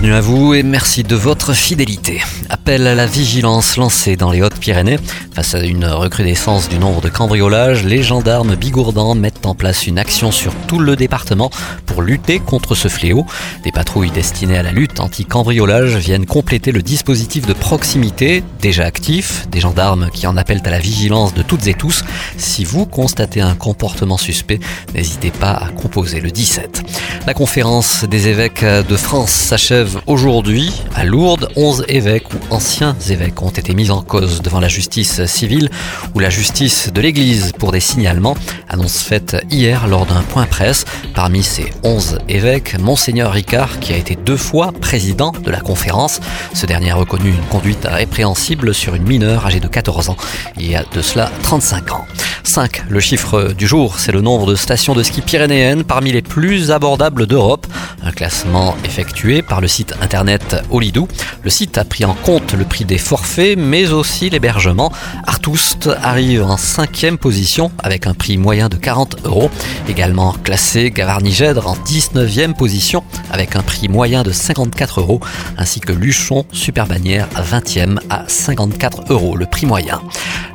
Bienvenue à vous et merci de votre fidélité. Appel à la vigilance lancé dans les Hautes-Pyrénées. Face à une recrudescence du nombre de cambriolages, les gendarmes bigourdans mettent en place une action sur tout le département pour lutter contre ce fléau. Des patrouilles destinées à la lutte anti-cambriolage viennent compléter le dispositif de proximité déjà actif. Des gendarmes qui en appellent à la vigilance de toutes et tous. Si vous constatez un comportement suspect, n'hésitez pas à composer le 17. La conférence des évêques de France s'achève aujourd'hui à Lourdes. 11 évêques ou anciens évêques ont été mis en cause devant la justice civile ou la justice de l'Église pour des signalements. Annonce faite hier lors d'un point presse. Parmi ces 11 évêques, Monseigneur Ricard, qui a été deux fois président de la conférence. Ce dernier a reconnu une conduite répréhensible sur une mineure âgée de 14 ans il y a de cela 35 ans. 5. Le chiffre du jour, c'est le nombre de stations de ski pyrénéennes parmi les plus abordables d'Europe. Un classement effectué par le site internet Olidou. Le site a pris en compte le prix des forfaits, mais aussi l'hébergement. Artoust arrive en cinquième position avec un prix moyen de 40 euros. Également classé Gavarnigèdre en 19e position avec un prix moyen de 54 euros, ainsi que Luchon Super Bannière à 20e à 54 euros le prix moyen.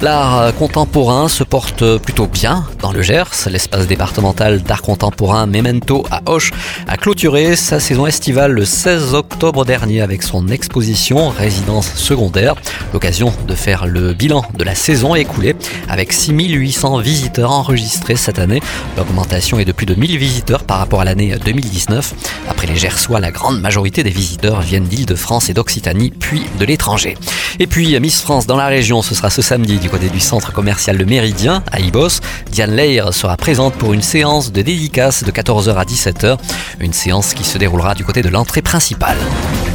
L'art contemporain se porte plutôt bien dans le Gers. L'espace départemental d'art contemporain Memento à Hoche a clôturé sa saison estivale le 16 octobre dernier avec son exposition Résidence secondaire. L'occasion de faire le bilan de la saison écoulée avec 6800 visiteurs enregistrés cette année. L'augmentation est de plus de 1000 visiteurs par rapport à l'année 2019. Après les Gersois, la grande majorité des visiteurs viennent d'Île-de-France et d'Occitanie, puis de l'étranger. Et puis Miss France dans la région, ce sera ce samedi du côté du centre commercial Le Méridien à Ibos. Diane Leir sera présente pour une séance de dédicace de 14h à 17h, une séance qui se déroulera du côté de l'entrée principale. principal.